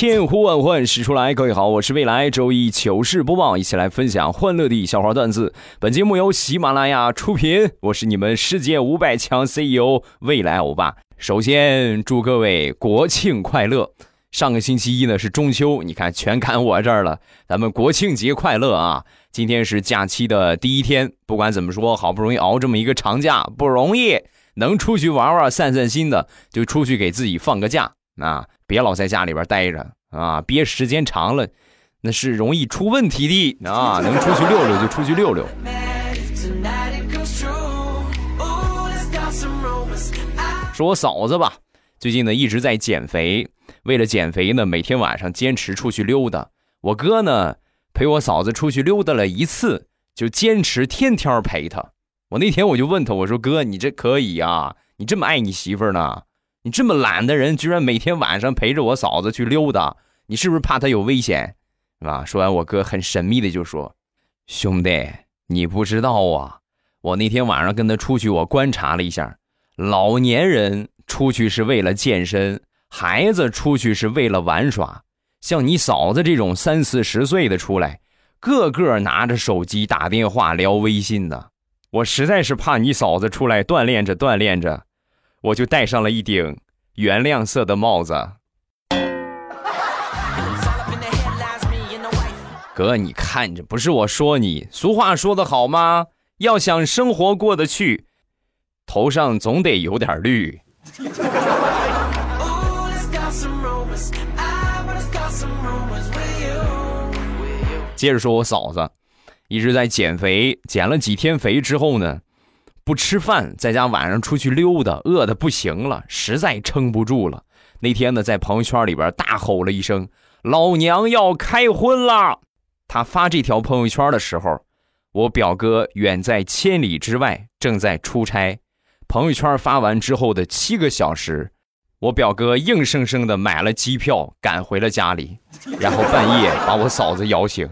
千呼万唤始出来，各位好，我是未来周一糗事播报，一起来分享欢乐的笑话段子。本节目由喜马拉雅出品，我是你们世界五百强 CEO 未来欧巴。首先祝各位国庆快乐！上个星期一呢是中秋，你看全赶我这儿了，咱们国庆节快乐啊！今天是假期的第一天，不管怎么说，好不容易熬这么一个长假，不容易，能出去玩玩、散散心的，就出去给自己放个假啊！别老在家里边待着啊，憋时间长了，那是容易出问题的啊！能出去溜溜就出去溜溜。说我嫂子吧，最近呢一直在减肥，为了减肥呢，每天晚上坚持出去溜达。我哥呢陪我嫂子出去溜达了一次，就坚持天天陪她。我那天我就问他，我说哥，你这可以啊？你这么爱你媳妇呢？你这么懒的人，居然每天晚上陪着我嫂子去溜达，你是不是怕她有危险？是吧？说完，我哥很神秘的就说：“兄弟，你不知道啊，我那天晚上跟他出去，我观察了一下。”老年人出去是为了健身，孩子出去是为了玩耍。像你嫂子这种三四十岁的出来，个个拿着手机打电话聊微信的。我实在是怕你嫂子出来锻炼着锻炼着，我就戴上了一顶原亮色的帽子。哥你看这不是我说你俗话说得好吗？要想生活过得去头上总得有点绿。接着说我嫂子一直在减肥减了几天肥之后呢不吃饭，在家晚上出去溜达，饿的不行了，实在撑不住了。那天呢，在朋友圈里边大吼了一声：“老娘要开荤了！”他发这条朋友圈的时候，我表哥远在千里之外，正在出差。朋友圈发完之后的七个小时，我表哥硬生生的买了机票赶回了家里，然后半夜把我嫂子摇醒。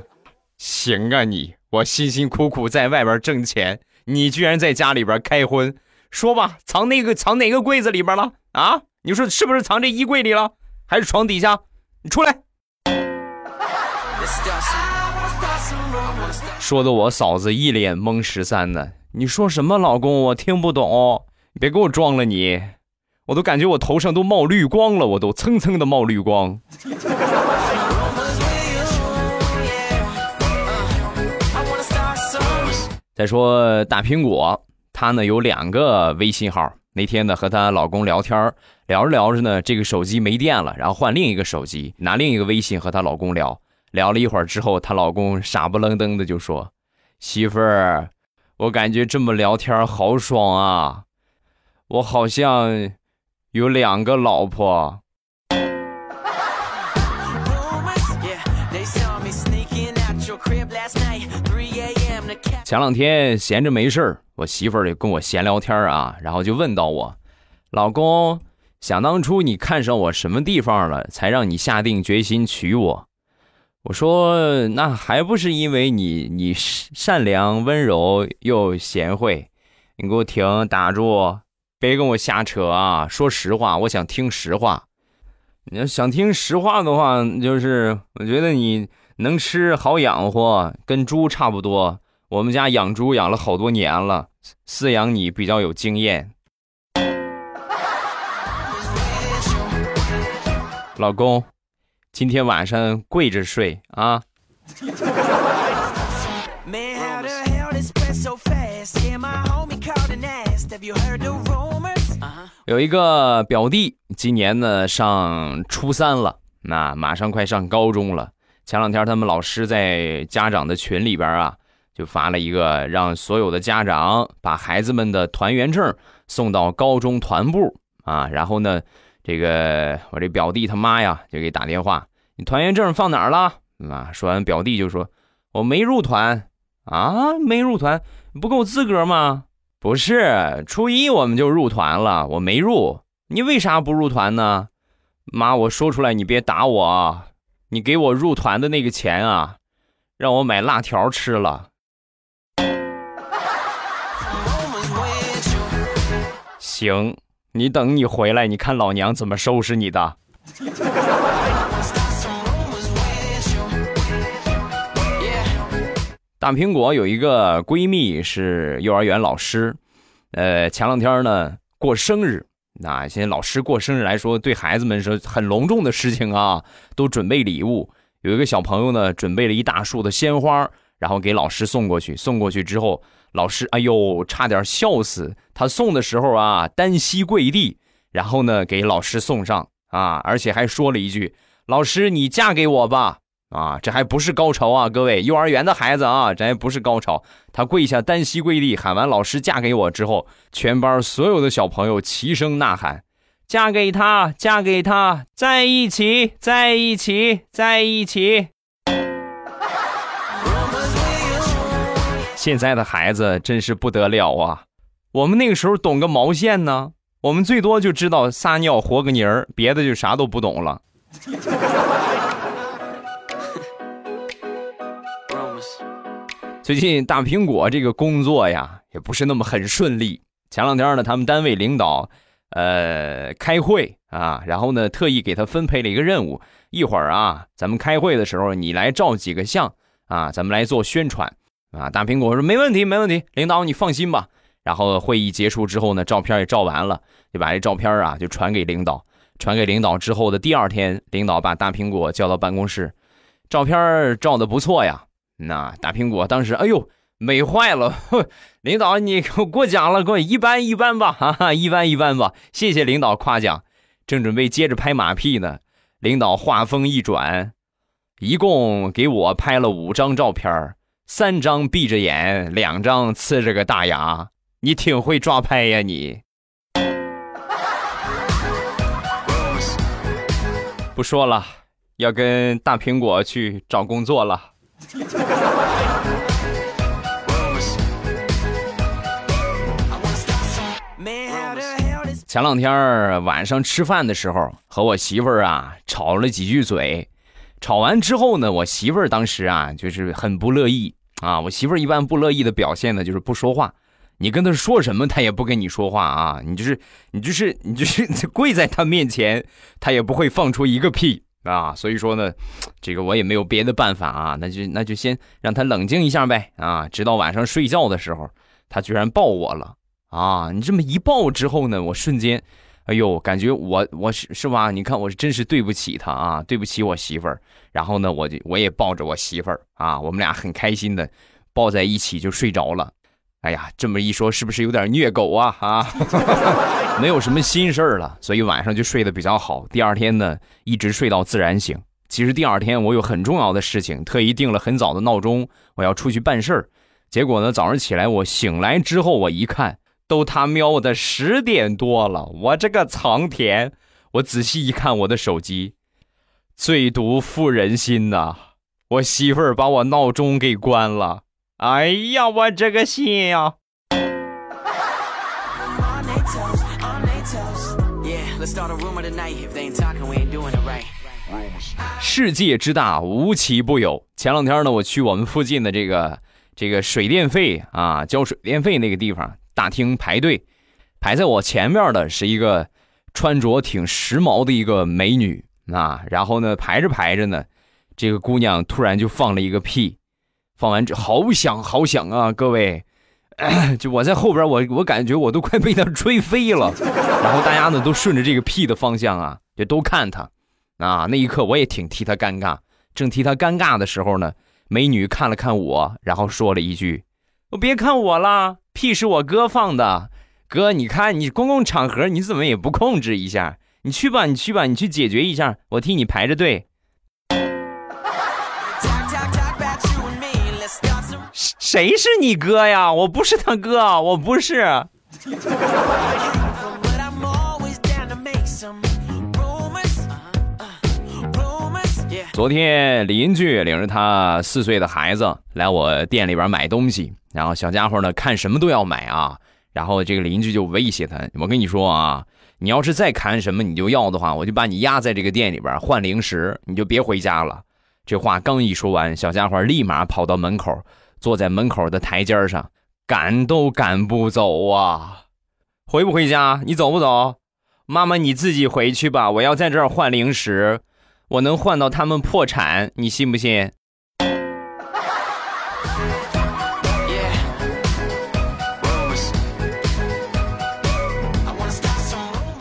行啊你，我辛辛苦苦在外边挣钱，你居然在家里边开荤，说吧，藏那个藏哪个柜子里边了啊？你说是不是藏这衣柜里了，还是床底下？你出来！说的我嫂子一脸懵十三呢。你说什么，老公？我听不懂，你别给我装了你，我都感觉我头上都冒绿光了，我都蹭蹭的冒绿光。再说大苹果，她呢有两个微信号。那天呢和她老公聊天聊着聊着呢，这个手机没电了，然后换另一个手机，拿另一个微信和她老公聊。聊了一会儿之后，她老公傻不愣登的就说：“媳妇儿，我感觉这么聊天好爽啊，我好像有两个老婆。”前两天闲着没事儿，我媳妇儿也跟我闲聊天儿啊，然后就问到我，老公，想当初你看上我什么地方了，才让你下定决心娶我？我说那还不是因为你你善良温柔又贤惠。你给我停，打住，别跟我瞎扯啊！说实话，我想听实话。你要想听实话的话，就是我觉得你能吃好养活，跟猪差不多。我们家养猪养了好多年了饲养你比较有经验。老公今天晚上跪着睡啊。有一个表弟今年呢上初三了那马上快上高中了。前两天他们老师在家长的群里边啊就发了一个让所有的家长把孩子们的团员证送到高中团部啊。然后呢，这个我这表弟他妈呀就给打电话，你团员证放哪儿了？啊，说完表弟就说，我没入团啊，没入团，不够资格吗？不是，初一我们就入团了，我没入。你为啥不入团呢？妈，我说出来你别打我！你给我入团的那个钱啊，让我买辣条吃了。行，你等你回来，你看老娘怎么收拾你的。大苹果有一个闺蜜是幼儿园老师，呃，前两天呢过生日，那现在老师过生日来说，对孩子们是很隆重的事情啊，都准备礼物。有一个小朋友呢，准备了一大束的鲜花，然后给老师送过去。送过去之后，老师哎呦，差点笑死！他送的时候啊，单膝跪地，然后呢给老师送上啊，而且还说了一句：“老师，你嫁给我吧。”啊，这还不是高潮啊，各位，幼儿园的孩子啊，这还不是高潮。他跪下，单膝跪地，喊完“老师嫁给我”之后，全班所有的小朋友齐声呐喊：“嫁给他，嫁给他，在一起，在一起，在一起。”现在的孩子真是不得了啊！我们那个时候懂个毛线呢？我们最多就知道撒尿和个泥儿，别的就啥都不懂了。最近大苹果这个工作呀，也不是那么很顺利。前两天呢，他们单位领导，呃，开会啊，然后呢，特意给他分配了一个任务，一会儿啊，咱们开会的时候，你来照几个相啊，咱们来做宣传啊。大苹果说没问题，没问题，领导你放心吧。然后会议结束之后呢，照片也照完了，就把这照片啊就传给领导。传给领导之后的第二天，领导把大苹果叫到办公室，照片照的不错呀。那大苹果当时，哎呦，美坏了！领导，你给我过奖了，给我一般一般吧，哈哈，一般一般吧，谢谢领导夸奖。正准备接着拍马屁呢，领导话锋一转，一共给我拍了五张照片，三张闭着眼，两张呲着个大牙。你挺会抓拍呀你！不说了，要跟大苹果去找工作了。前两天晚上吃饭的时候，和我媳妇儿啊吵了几句嘴。吵完之后呢，我媳妇儿当时啊就是很不乐意啊。我媳妇儿一般不乐意的表现呢就是不说话，你跟她说什么，她也不跟你说话啊。你就是你就是你就是 跪在她面前，她也不会放出一个屁啊。所以说呢，这个我也没有别的办法啊，那就那就先让她冷静一下呗啊。直到晚上睡觉的时候，她居然抱我了。啊，你这么一抱之后呢，我瞬间，哎呦，感觉我我是是吧？你看我是真是对不起他啊，对不起我媳妇儿。然后呢，我就我也抱着我媳妇儿啊，我们俩很开心的抱在一起就睡着了。哎呀，这么一说是不是有点虐狗啊？啊，没有什么心事儿了，所以晚上就睡得比较好。第二天呢，一直睡到自然醒。其实第二天我有很重要的事情，特意定了很早的闹钟，我要出去办事儿。结果呢，早上起来我醒来之后，我一看。都他喵的十点多了我这个藏田我仔细一看我的手机最毒妇人心呐我媳妇儿把我闹钟给关了。哎呀我这个心呀世界之大无奇不有。前两天呢我去我们附近的这个这个水电费啊交水电费那个地方大厅排队，排在我前面的是一个穿着挺时髦的一个美女啊。然后呢，排着排着呢，这个姑娘突然就放了一个屁，放完之后好响好响啊，各位。就我在后边，我我感觉我都快被她吹飞了，然后大家呢都顺着这个屁的方向啊，就都看她。啊，那一刻我也挺替她尴尬。正替她尴尬的时候呢，美女看了看我，然后说了一句：“别看我了，屁是我哥放的。哥，你看你公共场合你怎么也不控制一下？你去吧，你去吧，你去解决一下，我替你排着队。谁是你哥呀？我不是他哥，我不是。昨天邻居领着他四岁的孩子来我店里边买东西，然后小家伙呢看什么都要买啊，然后这个邻居就威胁他：“我跟你说啊，你要是再砍什么你就要的话，我就把你压在这个店里边换零食，你就别回家了。”这话刚一说完，小家伙立马跑到门口，坐在门口的台阶上，赶都赶不走啊！回不回家？你走不走？妈妈你自己回去吧，我要在这儿换零食，我能换到他们破产，你信不信？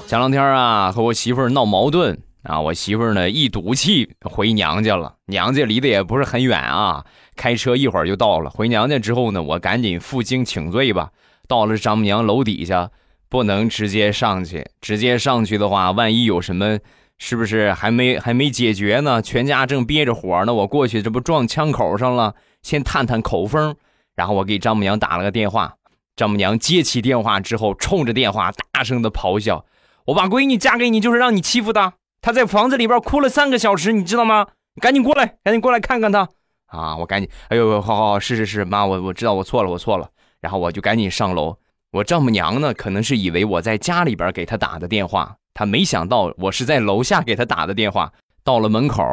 前两天啊，和我媳妇儿闹矛盾啊，我媳妇儿呢一赌气回娘家了，娘家离得也不是很远啊，开车一会儿就到了。回娘家之后呢，我赶紧负荆请罪吧，到了丈母娘楼底下，不能直接上去，直接上去的话，万一有什么，是不是还没还没解决呢？全家正憋着火呢，我过去这不撞枪口上了，先探探口风。然后我给丈母娘打了个电话，丈母娘接起电话之后，冲着电话大声的咆哮。我把闺女嫁给你就是让你欺负她，她在房子里边哭了三个小时，你知道吗？赶紧过来，赶紧过来看看她啊！我赶紧，哎呦，好好好，是是是，妈，我我知道我错了，我错了。然后我就赶紧上楼。我丈母娘呢，可能是以为我在家里边给她打的电话，他没想到我是在楼下给他打的电话。到了门口，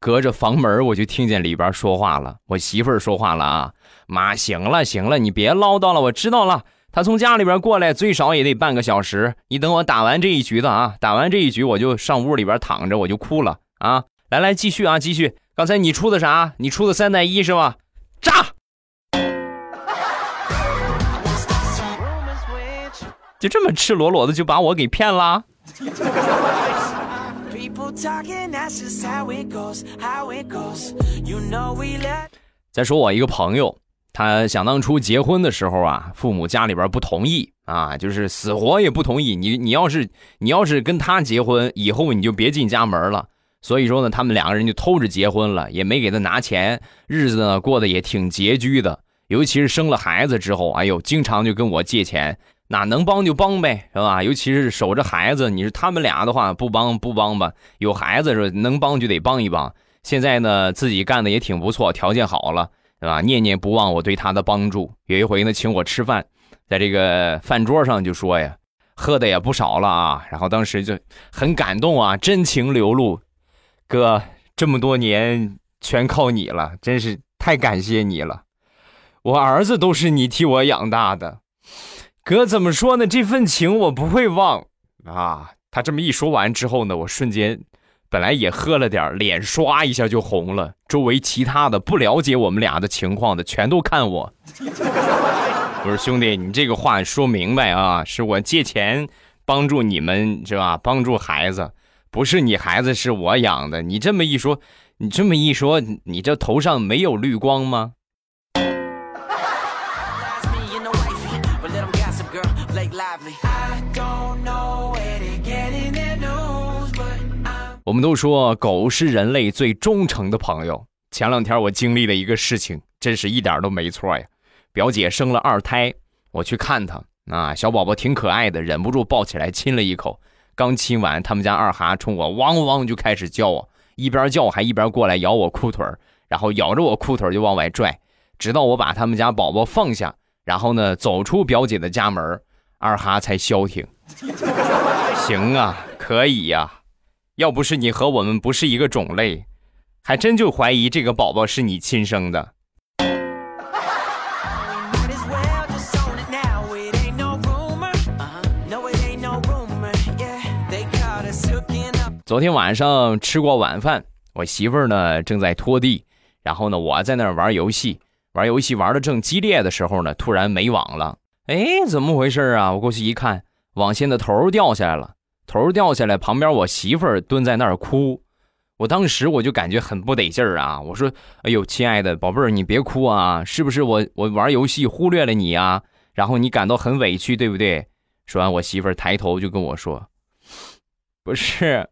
隔着房门我就听见里边说话了，我媳妇儿说话了啊，妈，行了行了，你别唠叨了，我知道了。他从家里边过来，最少也得半个小时。你等我打完这一局的啊，打完这一局我就上屋里边躺着，我就哭了啊！来来，继续啊，继续。刚才你出的啥？你出的三带一是吧？炸！就这么赤裸裸的就把我给骗了。再说我一个朋友，他想当初结婚的时候啊，父母家里边不同意啊，就是死活也不同意。你你要是你要是跟他结婚，以后你就别进家门了。所以说呢，他们两个人就偷着结婚了，也没给他拿钱，日子呢过得也挺拮据的。尤其是生了孩子之后，哎呦，经常就跟我借钱，那能帮就帮呗，是吧？尤其是守着孩子，你是他们俩的话，不帮不帮吧？有孩子是能帮就得帮一帮。现在呢，自己干的也挺不错，条件好了，对吧？念念不忘我对他的帮助。有一回呢，请我吃饭，在这个饭桌上就说呀，喝的也不少了啊，然后当时就很感动啊，真情流露。哥，这么多年全靠你了，真是太感谢你了。我儿子都是你替我养大的，哥怎么说呢？这份情我不会忘啊！他这么一说完之后呢，我瞬间本来也喝了点，脸唰一下就红了。周围其他的不了解我们俩的情况的，全都看我。我说兄弟，你这个话说明白啊，是我借钱帮助你们是吧？帮助孩子，不是你孩子是我养的。你这么一说，你这么一说，你这头上没有绿光吗？我们都说狗是人类最忠诚的朋友。前两天我经历了一个事情，真是一点都没错呀。表姐生了二胎，我去看她，啊，小宝宝挺可爱的，忍不住抱起来亲了一口。刚亲完，他们家二哈冲我汪汪就开始叫啊，一边叫还一边过来咬我裤腿然后咬着我裤腿就往外拽，直到我把他们家宝宝放下，然后呢走出表姐的家门，二哈才消停。行啊，可以呀、要不是你和我们不是一个种类，还真就怀疑这个宝宝是你亲生的。昨天晚上吃过晚饭，我媳妇儿呢正在拖地，然后呢我在那儿玩游戏，玩游戏玩的正激烈的时候呢，突然没网了。哎，怎么回事啊？我过去一看，网线的头掉下来了，头掉下来，旁边我媳妇儿蹲在那儿哭。我当时我就感觉很不得劲儿啊！我说：“哎呦，亲爱的宝贝儿，你别哭啊！是不是我我玩游戏忽略了你啊？然后你感到很委屈，对不对？”说完，我媳妇儿抬头就跟我说：“不是，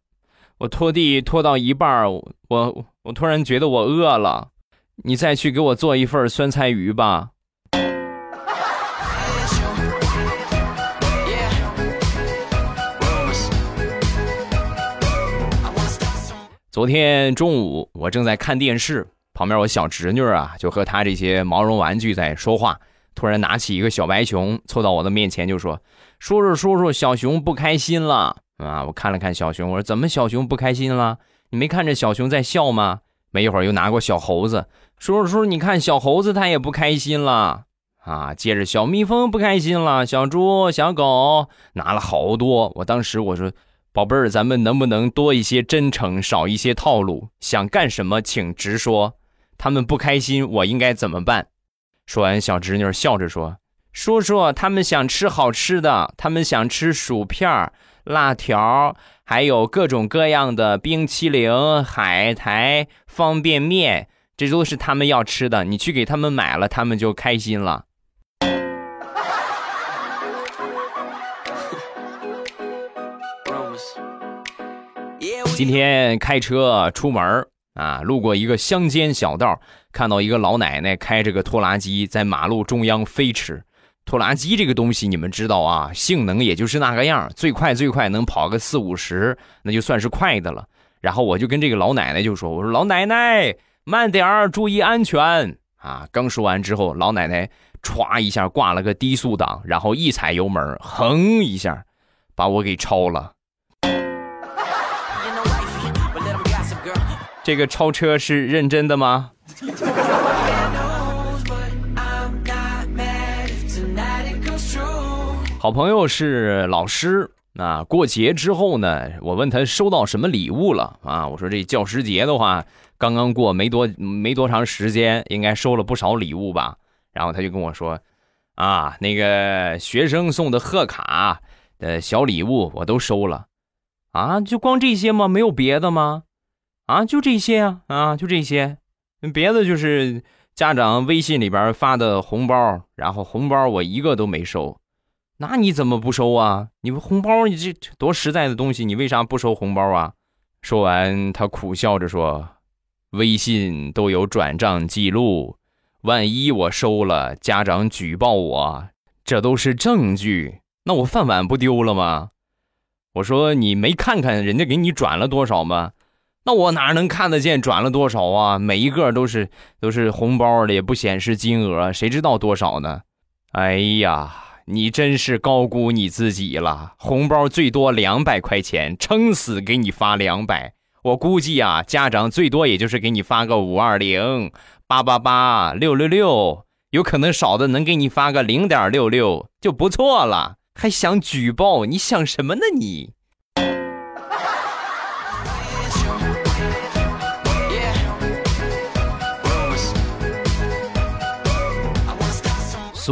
我拖地拖到一半儿，我我突然觉得我饿了，你再去给我做一份酸菜鱼吧。昨天中午我正在看电视，旁边我小侄女啊就和她这些毛绒玩具在说话，突然拿起一个小白熊，凑到我的面前就说：“叔叔，叔叔，小熊不开心了啊！”我看了看小熊，我说：“怎么小熊不开心了？你没看着小熊在笑吗？”没一会儿又拿过小猴子，叔叔，叔叔，你看小猴子它也不开心了啊！接着小蜜蜂不开心了，小猪、小狗拿了好多。我当时我说。宝贝儿，咱们能不能多一些真诚，少一些套路？想干什么，请直说。他们不开心，我应该怎么办？说完，小侄女笑着说：“叔叔，他们想吃好吃的，他们想吃薯片、辣条，还有各种各样的冰淇淋、海苔、方便面，这都是他们要吃的。你去给他们买了，他们就开心了。”今天开车出门啊，路过一个乡间小道，看到一个老奶奶开着个拖拉机在马路中央飞驰。拖拉机这个东西，你们知道啊，性能也就是那个样，最快最快能跑个四五十，那就算是快的了。然后我就跟这个老奶奶就说：“我说老奶奶，慢点儿，注意安全啊！”刚说完之后，老奶奶歘一下挂了个低速档，然后一踩油门，哼一下，把我给超了。这个超车是认真的吗？好朋友是老师啊，过节之后呢，我问他收到什么礼物了啊？我说这教师节的话，刚刚过没多没多长时间，应该收了不少礼物吧？然后他就跟我说，啊，那个学生送的贺卡的小礼物我都收了，啊，就光这些吗？没有别的吗？啊，就这些啊啊，就这些，别的就是家长微信里边发的红包，然后红包我一个都没收，那你怎么不收啊？你红包你这多实在的东西，你为啥不收红包啊？说完，他苦笑着说：“微信都有转账记录，万一我收了，家长举报我，这都是证据，那我饭碗不丢了吗？”我说：“你没看看人家给你转了多少吗？”那我哪能看得见转了多少啊？每一个都是都是红包的，也不显示金额，谁知道多少呢？哎呀，你真是高估你自己了！红包最多两百块钱，撑死给你发两百。我估计啊，家长最多也就是给你发个五二零、八八八、六六六，有可能少的能给你发个零点六六就不错了。还想举报？你想什么呢你？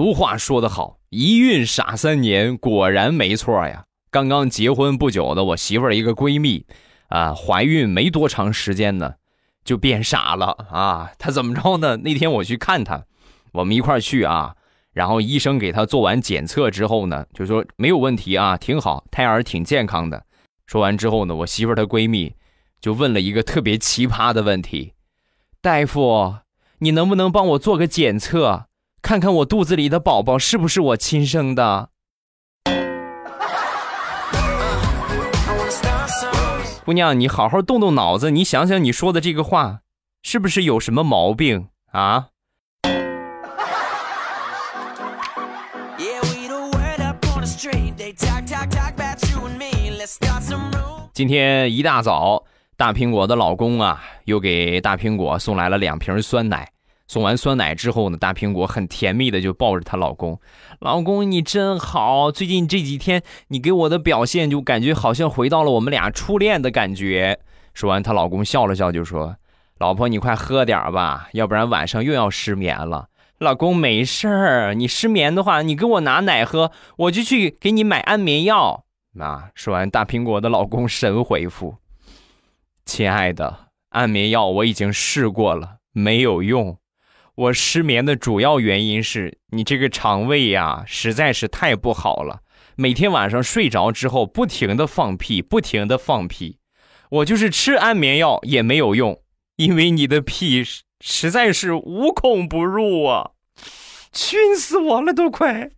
俗话说得好，一孕傻三年，果然没错呀。刚刚结婚不久的我媳妇儿一个闺蜜，啊，怀孕没多长时间呢，就变傻了啊。她怎么着呢？那天我去看她，我们一块儿去啊，然后医生给她做完检测之后呢，就说没有问题啊，挺好，胎儿挺健康的。说完之后呢，我媳妇儿她闺蜜就问了一个特别奇葩的问题：大夫，你能不能帮我做个检测？看看我肚子里的宝宝是不是我亲生的？姑娘，你好好动动脑子，你想想你说的这个话，是不是有什么毛病啊？今天一大早，大苹果的老公啊，又给大苹果送来了两瓶酸奶。送完酸奶之后呢，大苹果很甜蜜的就抱着她老公，老公你真好，最近这几天你给我的表现就感觉好像回到了我们俩初恋的感觉。说完，她老公笑了笑就说：“老婆你快喝点吧，要不然晚上又要失眠了。”老公没事儿，你失眠的话，你给我拿奶喝，我就去给你买安眠药。啊，说完，大苹果的老公神回复：“亲爱的，安眠药我已经试过了，没有用。”我失眠的主要原因是你这个肠胃呀，实在是太不好了。每天晚上睡着之后，不停的放屁，不停的放屁。我就是吃安眠药也没有用，因为你的屁实在是无孔不入啊，熏死我了都快。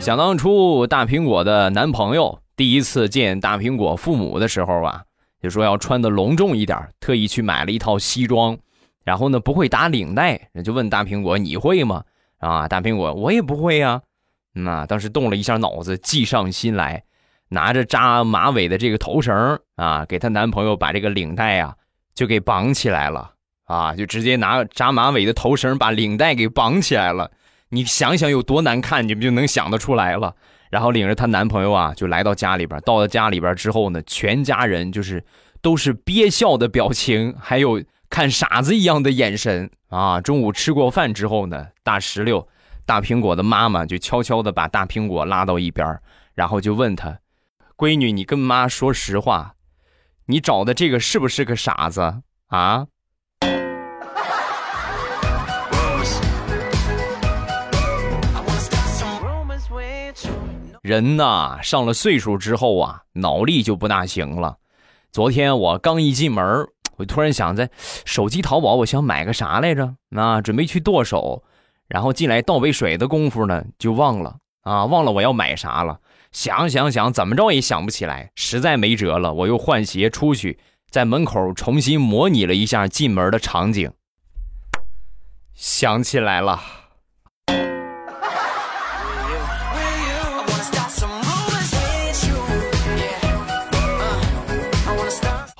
想当初大苹果的男朋友。第一次见大苹果父母的时候啊，就说要穿的隆重一点，特意去买了一套西装，然后呢不会打领带，就问大苹果你会吗？啊，大苹果我也不会呀。那当时动了一下脑子，计上心来，拿着扎马尾的这个头绳啊，给她男朋友把这个领带啊就给绑起来了啊，就直接拿扎马尾的头绳把领带给绑起来了。你想想有多难看，你们就能想得出来了。然后领着她男朋友啊，就来到家里边。到了家里边之后呢，全家人就是都是憋笑的表情，还有看傻子一样的眼神啊。中午吃过饭之后呢，大石榴。大苹果的妈妈就悄悄的把大苹果拉到一边，然后就问她：“闺女，你跟妈说实话，你找的这个是不是个傻子啊？”人呐，上了岁数之后啊，脑力就不大行了。昨天我刚一进门，我突然想在手机淘宝，我想买个啥来着？那准备去剁手。然后进来倒杯水的功夫呢，就忘了啊，忘了我要买啥了。想想想，怎么着也想不起来，实在没辙了，我又换鞋出去，在门口重新模拟了一下进门的场景。想起来了。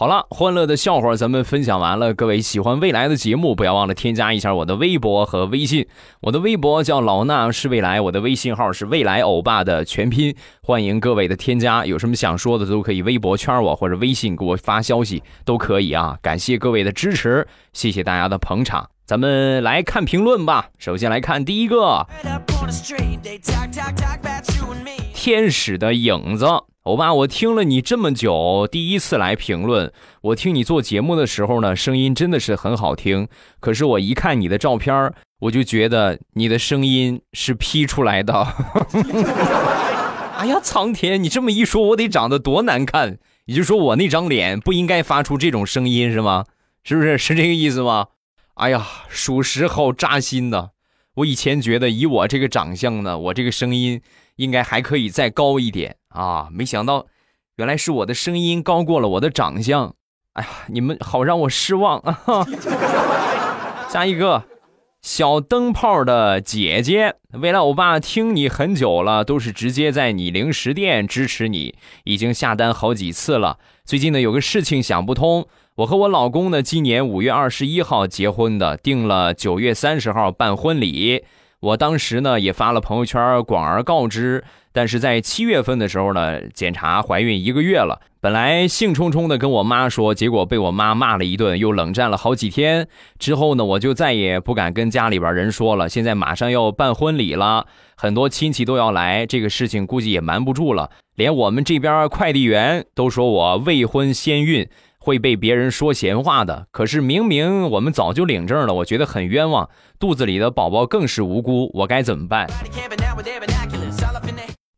好了，欢乐的笑话咱们分享完了。各位喜欢未来的节目，不要忘了添加一下我的微博和微信。我的微博叫老衲是未来，我的微信号是未来欧巴的全拼。欢迎各位的添加，有什么想说的都可以微博圈我或者微信给我发消息都可以啊。感谢各位的支持，谢谢大家的捧场。咱们来看评论吧。首先来看第一个，天使的影子。欧巴，我听了你这么久，第一次来评论。我听你做节目的时候呢，声音真的是很好听。可是我一看你的照片，我就觉得你的声音是 P 出来的。哎呀，苍天！你这么一说，我得长得多难看？也就是说，我那张脸不应该发出这种声音是吗？是不是？是这个意思吗？哎呀，属实好扎心的。我以前觉得以我这个长相呢，我这个声音应该还可以再高一点。啊！没想到，原来是我的声音高过了我的长相。哎呀，你们好让我失望啊！下一个，小灯泡的姐姐，未来欧巴听你很久了，都是直接在你零食店支持你，已经下单好几次了。最近呢，有个事情想不通。我和我老公呢，今年五月二十一号结婚的，定了九月三十号办婚礼。我当时呢，也发了朋友圈广而告之。但是在七月份的时候呢，检查怀孕一个月了。本来兴冲冲的跟我妈说，结果被我妈骂了一顿，又冷战了好几天。之后呢，我就再也不敢跟家里边人说了。现在马上要办婚礼了，很多亲戚都要来，这个事情估计也瞒不住了。连我们这边快递员都说我未婚先孕，会被别人说闲话的。可是明明我们早就领证了，我觉得很冤枉，肚子里的宝宝更是无辜，我该怎么办？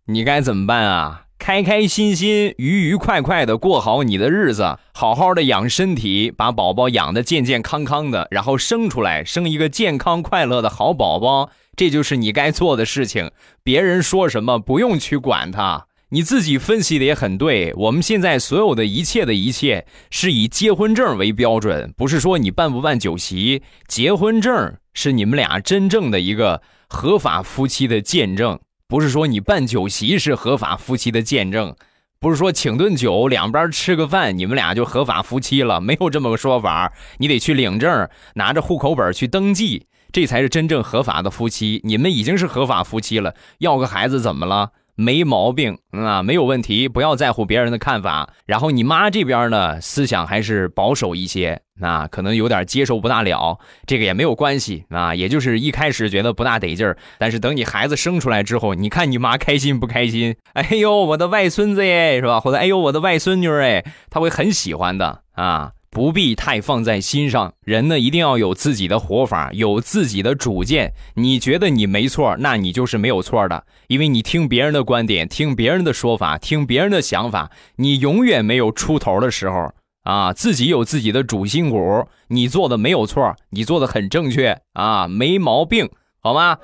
你该怎么办啊？开开心心、愉愉快快的过好你的日子，好好的养身体，把宝宝养的健健康康的，然后生出来，生一个健康快乐的好宝宝，这就是你该做的事情。别人说什么不用去管他，你自己分析的也很对。我们现在所有的一切的一切是以结婚证为标准，不是说你办不办酒席，结婚证是你们俩真正的一个合法夫妻的见证。不是说你办酒席是合法夫妻的见证，不是说请顿酒两边吃个饭，你们俩就合法夫妻了，没有这么个说法。你得去领证，拿着户口本去登记，这才是真正合法的夫妻。你们已经是合法夫妻了，要个孩子怎么了？没毛病啊，没有问题，不要在乎别人的看法。然后你妈这边呢，思想还是保守一些，啊可能有点接受不大了。这个也没有关系啊，也就是一开始觉得不大得劲儿，但是等你孩子生出来之后，你看你妈开心不开心？哎呦，我的外孙子耶，是吧？或者哎呦，我的外孙女哎，他会很喜欢的啊。不必太放在心上，人呢一定要有自己的活法，有自己的主见。你觉得你没错，那你就是没有错的，因为你听别人的观点，听别人的说法，听别人的想法，你永远没有出头的时候啊！自己有自己的主心骨，你做的没有错，你做的很正确啊，没毛病，好吗？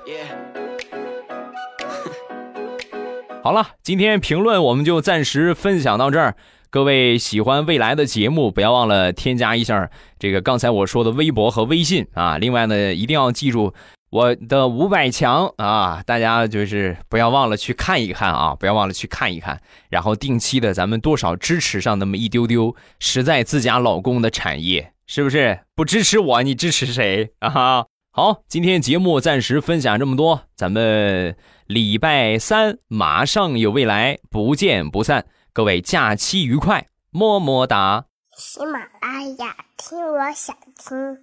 好了，今天评论我们就暂时分享到这儿。各位喜欢未来的节目，不要忘了添加一下这个刚才我说的微博和微信啊。另外呢，一定要记住我的五百强啊，大家就是不要忘了去看一看啊，不要忘了去看一看，然后定期的咱们多少支持上那么一丢丢，实在自家老公的产业，是不是？不支持我，你支持谁啊？好，今天节目暂时分享这么多，咱们礼拜三马上有未来，不见不散。各位假期愉快，么么哒。喜马拉雅，听我想听。